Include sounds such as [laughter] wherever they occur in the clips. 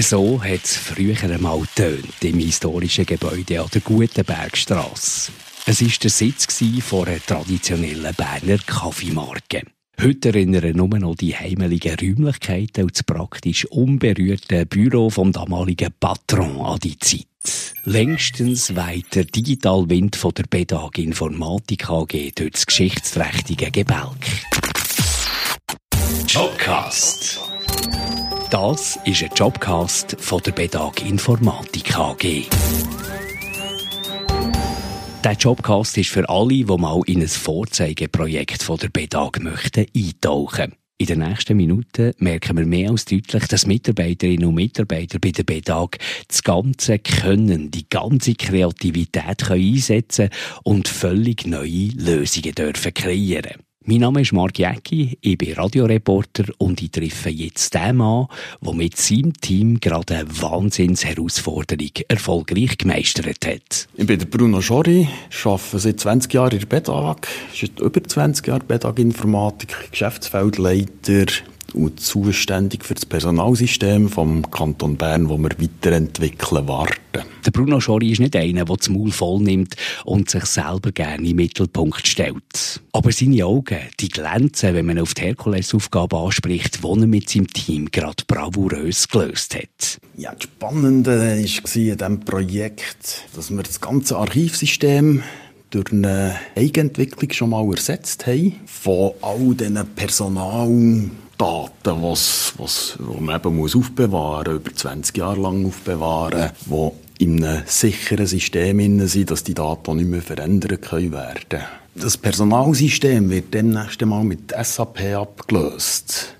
So hat es früher einmal tönt im historischen Gebäude an der Gutenbergstrasse. Es war der Sitz von einer traditionellen Berner Kaffeemarke. Heute erinnern nur noch die heimeligen Räumlichkeiten und das praktisch unberührte Büro vom damaligen Patron an die Zeit. Längstens weht der Digitalwind von der Bedag Informatik AG durch das geschichtsträchtige Gebälk. Jobcast. Das ist ein Jobcast von der Bedag Informatik AG. Der Jobcast ist für alle, die mal in ein Vorzeigeprojekt von der Bedag möchten eintauchen. In den nächsten Minuten merken wir mehr als deutlich, dass Mitarbeiterinnen und Mitarbeiter bei der Bedag das ganze Können, die ganze Kreativität können einsetzen und völlig neue Lösungen dürfen kreieren. Mein Name ist Mark Jäcki, ich bin Radioreporter und ich treffe jetzt den Mann, der mit seinem Team gerade eine Wahnsinnsherausforderung erfolgreich gemeistert hat. Ich bin Bruno Schori, arbeite seit 20 Jahren in der BEDAG, seit über 20 Jahren BEDAG-Informatik, Geschäftsfeldleiter, und zuständig für das Personalsystem vom Kanton Bern, wo wir weiterentwickeln warten. Der Bruno Schori ist nicht einer, der das Maul voll nimmt und sich selber gerne in den Mittelpunkt stellt. Aber seine Augen, die glänzen, wenn man auf die Herkulesaufgabe anspricht, die er mit seinem Team gerade bravourös gelöst hat. Ja, das Spannende war in diesem Projekt, dass wir das ganze Archivsystem durch eine Eigenentwicklung schon mal ersetzt haben. Von all diesen Personal Daten, was, was, die man eben muss aufbewahren muss, über 20 Jahre lang aufbewahren, die in einem sicheren System sind, dass die Daten nicht mehr verändert können werden Das Personalsystem wird demnächst einmal mit SAP abgelöst.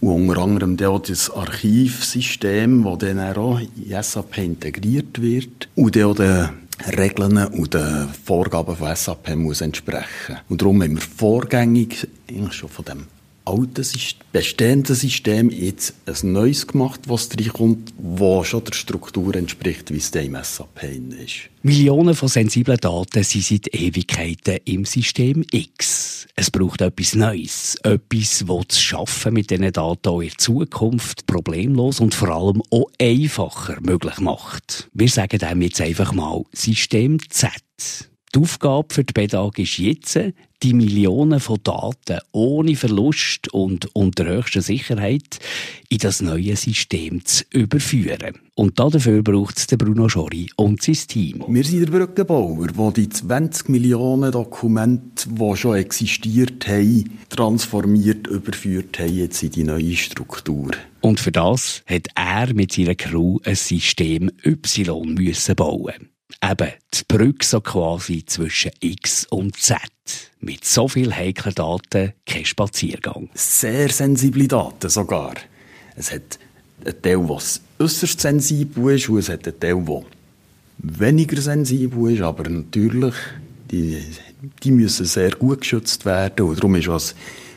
Und unter anderem das Archivsystem, das dann auch in SAP integriert wird. Und auch den Regeln und den Vorgaben von SAP muss entsprechen. Und darum haben wir vorgängig eigentlich schon von dem alten bestehenden System jetzt ein neues gemacht, was reinkommt, das schon der Struktur entspricht, wie es im SAP ist. Millionen von sensiblen Daten sind seit Ewigkeiten im System X. Es braucht etwas Neues, etwas, das das Schaffen mit diesen Daten in Zukunft problemlos und vor allem auch einfacher möglich macht. Wir sagen dem jetzt einfach mal System Z. Die Aufgabe für die Pädagog ist jetzt, die Millionen von Daten ohne Verlust und unter höchster Sicherheit in das neue System zu überführen. Und dafür braucht es Bruno Schori und sein Team. Wir sind der Brückenbauer, der die 20 Millionen Dokumente, die schon existiert haben, transformiert, überführt haben jetzt in die neue Struktur. Und für das hat er mit seiner Crew ein System Y müssen bauen Eben die Brücke so quasi zwischen X und Z. Mit so viel heiklen Daten kein Spaziergang. Sehr sensible Daten sogar. Es hat einen Teil, was äußerst sensibel ist, und es hat einen Teil, der weniger sensibel ist, aber natürlich, die, die müssen sehr gut geschützt werden. Und darum ist das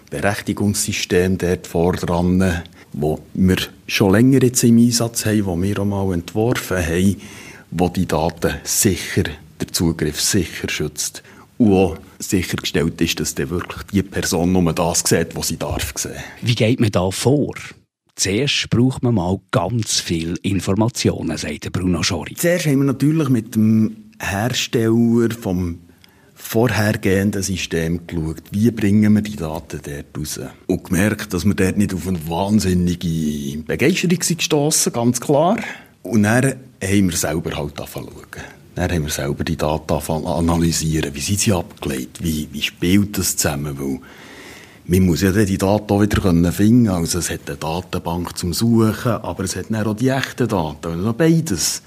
Berechtigungssystem dort voran, wo wir schon länger jetzt im Einsatz haben, wo wir auch mal entworfen haben, wo die Daten sicher, der Zugriff sicher schützt. Und auch sichergestellt ist, dass dann wirklich die Person nur das sieht, was sie darf sehen. Wie geht man da vor? Zuerst braucht man mal ganz viele Informationen, sagt Bruno Schori. Zuerst haben wir natürlich mit dem Hersteller vom vorhergehenden System geschaut, wie bringen wir die Daten dort raus. Und gemerkt, dass wir dort nicht auf eine wahnsinnige Begeisterung gestossen ganz klar. Und dann haben wir selber halt anfangen Dann haben wir selber die Daten analysieren. Wie sind sie abgelegt? Wie, wie spielt das zusammen? Weil man muss ja dann die Daten auch wieder finden können. Also es hat eine Datenbank zum Suchen, aber es hat dann auch die echten Daten. Also beides.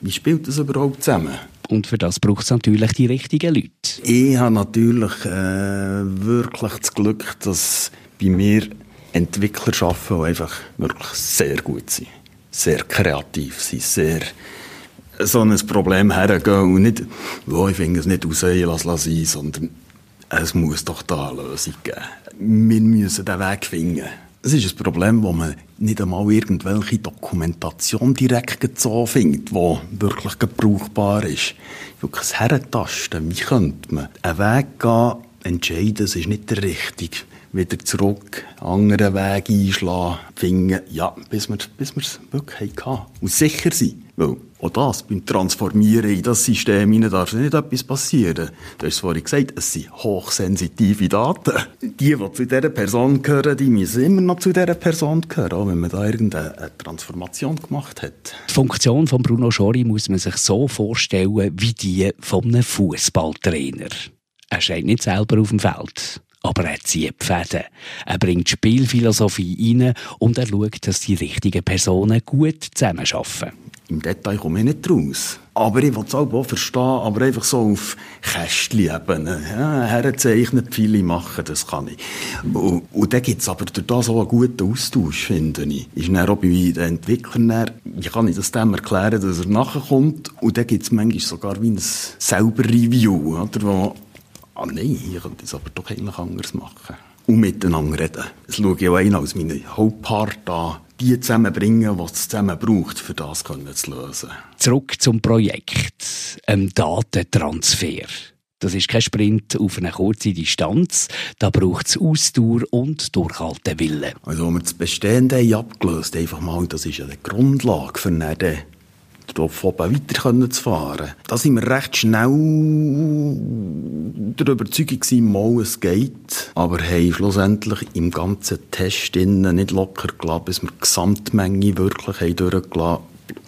Wie spielt das überhaupt zusammen? Und für das braucht es natürlich die richtigen Leute. Ich habe natürlich äh, wirklich das Glück, dass bei mir Entwickler arbeiten, die einfach wirklich sehr gut sind sehr kreativ sind, sehr so ein Problem hergehen und nicht, oh, ich finde es nicht raus, lass, lass sein, sondern es muss doch da eine Lösung geben. Wir müssen den Weg finden. Es ist ein Problem, wo man nicht einmal irgendwelche Dokumentation direkt so findet, die wirklich brauchbar ist. Wirklich das Herentasten, wie könnte man einen Weg gehen, entscheiden, es ist nicht der richtige. Wieder zurück, anderen Weg einschlagen, finden, ja, bis wir, bis wir es wirklich hatten. Und sicher sein. Weil auch das, beim Transformieren in das System hinein darf nicht etwas passieren. Du hast es vorhin gesagt, es sind hochsensitive Daten. Die, die zu dieser Person gehören, die müssen immer noch zu dieser Person gehören, auch wenn man da irgendeine Transformation gemacht hat. Die Funktion von Bruno Schori muss man sich so vorstellen wie die von einem Fußballtrainer. Er steht nicht selber auf dem Feld. Aber er zieht die Fäden. Er bringt Spielphilosophie rein und er schaut, dass die richtigen Personen gut zusammenarbeiten. Im Detail komme ich nicht raus. Aber ich will es auch verstehen, aber einfach so auf Kästchen-Ebene. Ja, herzeichnet viele machen, das kann ich. Und, und dann gibt es aber durch das auch einen guten Austausch, finde ich. Ist dann auch bei den Entwicklern, wie kann ich das dem erklären, dass er nachher kommt? Und dann gibt es manchmal sogar wie ein selber Review, oder, wo ah nein, hier könnte ich es aber doch eigentlich anders machen. Und miteinander reden. Das schaue ich auch ein als meine Hauptpart an. Die zusammenbringen, was es zusammen braucht, für das können zu lösen. Zurück zum Projekt. Ein Datentransfer. Das ist kein Sprint auf eine kurze Distanz. Da braucht es Ausdauer und durchhalten Willen. Also, wenn wir das Bestehende abgelöst einfach mal, das ist ja die Grundlage für den oben weiter zu fahren. Da sind wir recht schnell der Überzeugung gewesen, mal, es geht. Aber haben schlussendlich im ganzen Test nicht locker gelassen, bis wir die Gesamtmenge wirklich haben durchgelassen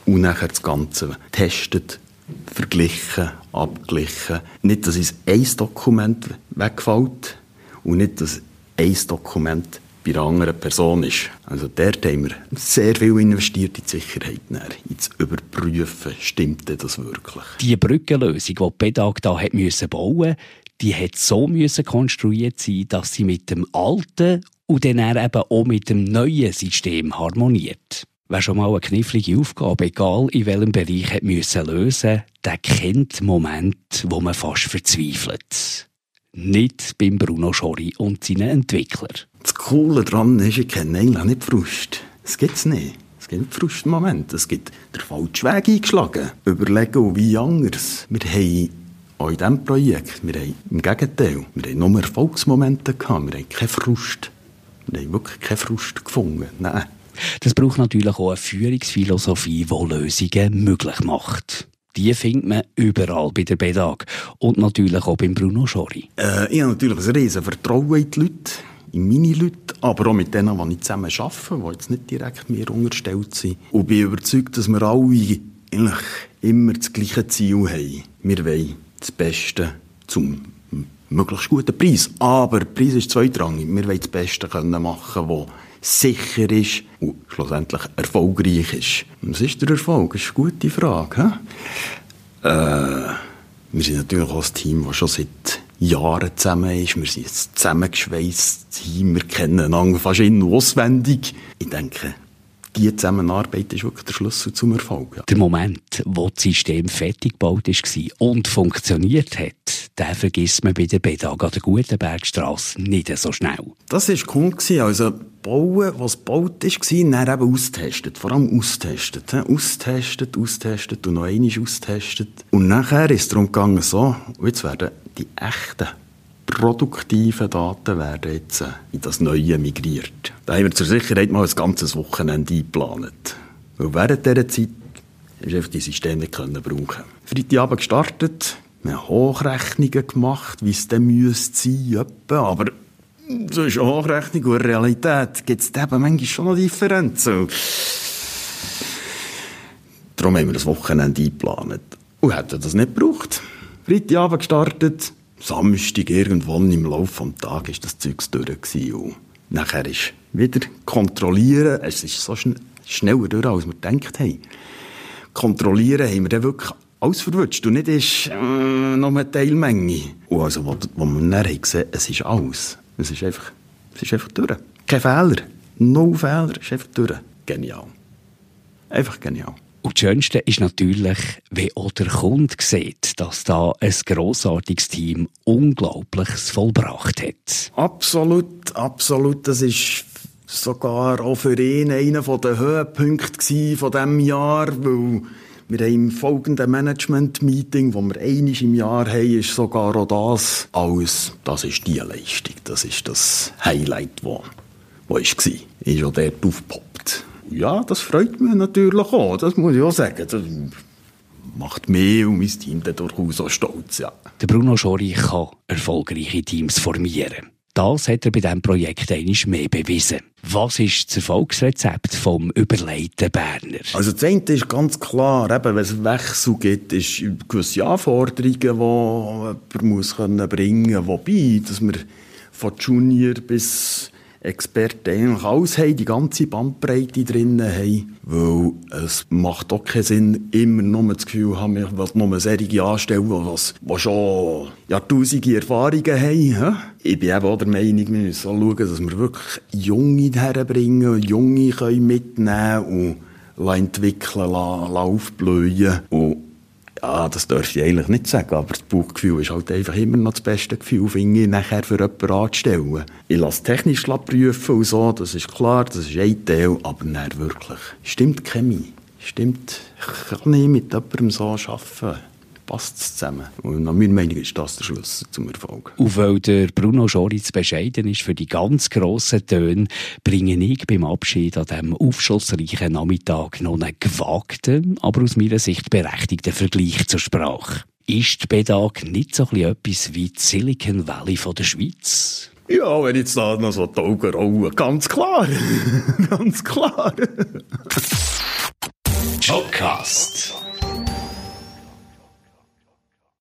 und nachher das Ganze testet, verglichen, abgeglichen. Nicht, dass ein Dokument wegfällt und nicht, dass ein Dokument bei einer anderen Person ist. Also dort haben wir sehr viel investiert in die Sicherheit, in das Überprüfen, stimmt das wirklich. Die Brückenlösung, die Pedag da hat müssen bauen die hat so müssen konstruiert sein, dass sie mit dem alten und dann eben auch mit dem neuen System harmoniert. Wer schon mal eine knifflige Aufgabe, egal in welchem Bereich, hat müssen lösen, der kennt Moment, wo man fast verzweifelt. Nicht beim Bruno Schori und seinen Entwicklern. Das Coole daran ist, ich kenne eigentlich nicht Frust. Das gibt es nicht. Es gibt Frustmomente. Es gibt den falschen Weg eingeschlagen. Überlegen, wie anders. Wir haben auch in diesem Projekt, wir haben im Gegenteil, wir haben nur Erfolgsmomente gehabt. Wir haben keinen Frust. Wir haben wirklich keinen Frust gefunden. Nein. Das braucht natürlich auch eine Führungsphilosophie, die Lösungen möglich macht. Die findet man überall bei der BEDAG. Und natürlich auch beim Bruno Schori. Äh, ich habe natürlich ein riesen Vertrauen in die Leute in meine Leute, aber auch mit denen, die ich zusammen arbeite, die jetzt nicht direkt mir unterstellt sind. Und bin überzeugt, dass wir alle eigentlich immer das gleiche Ziel haben. Wir wollen das Beste zum möglichst guten Preis. Aber der Preis ist zweitrangig. Wir wollen das Beste machen können, das sicher ist und schlussendlich erfolgreich ist. Was ist der Erfolg? Das ist eine gute Frage. Äh, wir sind natürlich auch ein Team, das schon seit Jahren zusammen ist. Wir sind jetzt zusammengeschweißt. Wir kennen einander fast in- auswendig. Ich denke, diese Zusammenarbeit ist wirklich der Schlüssel zum Erfolg. Ja. Der Moment, wo das System fertig gebaut war und funktioniert hat, den vergisst man bei der Bedag an der Gutenbergstrasse nicht so schnell. Das war cool. Also, bauen, was gebaut ist, war, dann eben austestet. Vor allem austestet. Austestet, austestet und noch einmal austestet. Und nachher ist es darum gegangen, so, jetzt werden die echten produktiven Daten werden jetzt in das Neue migriert. Da haben wir zur Sicherheit mal ein ganzes Wochenende eingeplant. Weil während dieser Zeit ist einfach die Systeme nicht können brauchen. Freitagabend gestartet, wir haben Hochrechnungen gemacht, wie es dann müsste sein, aber zwischen Hochrechnung und Realität gibt es eben manchmal schon noch Differenzen. Darum haben wir das Wochenende eingeplant. Und hätten das nicht gebraucht. Freitagabend gestartet, Samstag irgendwann im Laufe des Tages ist das Zeug durch. Und nachher ist wieder kontrollieren, es ist so schn schneller durch, als wir gedacht haben. Kontrollieren haben wir dann wirklich alles verwünscht und nicht ist äh, noch eine Teilmenge. Und also, wo, wo wir dann haben gesehen es ist alles. Es ist einfach, es ist einfach durch. Kein Fehler. No Fehler. Es ist einfach durch. Genial. Einfach genial. Und das Schönste ist natürlich, wie auch der Kunde sieht, dass da ein grossartiges Team Unglaubliches vollbracht hat. Absolut, absolut. Das ist sogar auch für ihn einer der Höhepunkte von diesem Jahr, weil Wir haben im folgenden Management-Meeting, das wir einmal im Jahr haben, ist sogar auch das alles, das ist die Leistung, das ist das Highlight, das, war. Ist auch dort aufgepoppt. Ja, das freut mich natürlich auch, das muss ich auch sagen. Das macht mich und mein Team dann durchaus auch stolz, ja. Der Bruno Schori kann erfolgreiche Teams formieren. Das hat er bei diesem Projekt einmal mehr bewiesen. Was ist das Erfolgsrezept vom überleiten Berner? Also das eine ist ganz klar, eben, wenn es Wechsel gibt, ist gewisse Anforderungen, die jemand muss bringen muss. Wobei, dass wir von Junior bis Experten eigentlich alles haben, die ganze Bandbreite drin haben. Weil es macht auch keinen Sinn, immer nur das Gefühl haben, ich will nur solche anstellen, die, schon Jahrtausende Erfahrungen haben. Ich bin eben auch der Meinung, wir müssen schauen, dass wir wirklich Junge herbringen, Junge können mitnehmen und entwickeln, aufblühen. Und ja, das dürfte ich eigentlich nicht sagen, aber das Bauchgefühl ist halt einfach immer noch das beste Gefühl, finde ich, nachher für jemanden anzustellen. Ich lasse technisch prüfen und so, das ist klar, das ist ein Teil, aber dann wirklich. Stimmt Chemie? Stimmt, ich kann nicht mit jemandem so arbeiten passt es zusammen. Und nach meiner Meinung ist das der Schlüssel zum Erfolg. Und weil der Bruno Schoritz bescheiden ist für die ganz grossen Töne, bringe ich beim Abschied an diesem aufschlussreichen Nachmittag noch einen gewagten, aber aus meiner Sicht berechtigten Vergleich zur Sprache. Ist die Bedag nicht so etwas wie die Silicon Valley von der Schweiz? Ja, wenn jetzt da noch so die Augen rollen, ganz klar. [laughs] ganz klar. Podcast.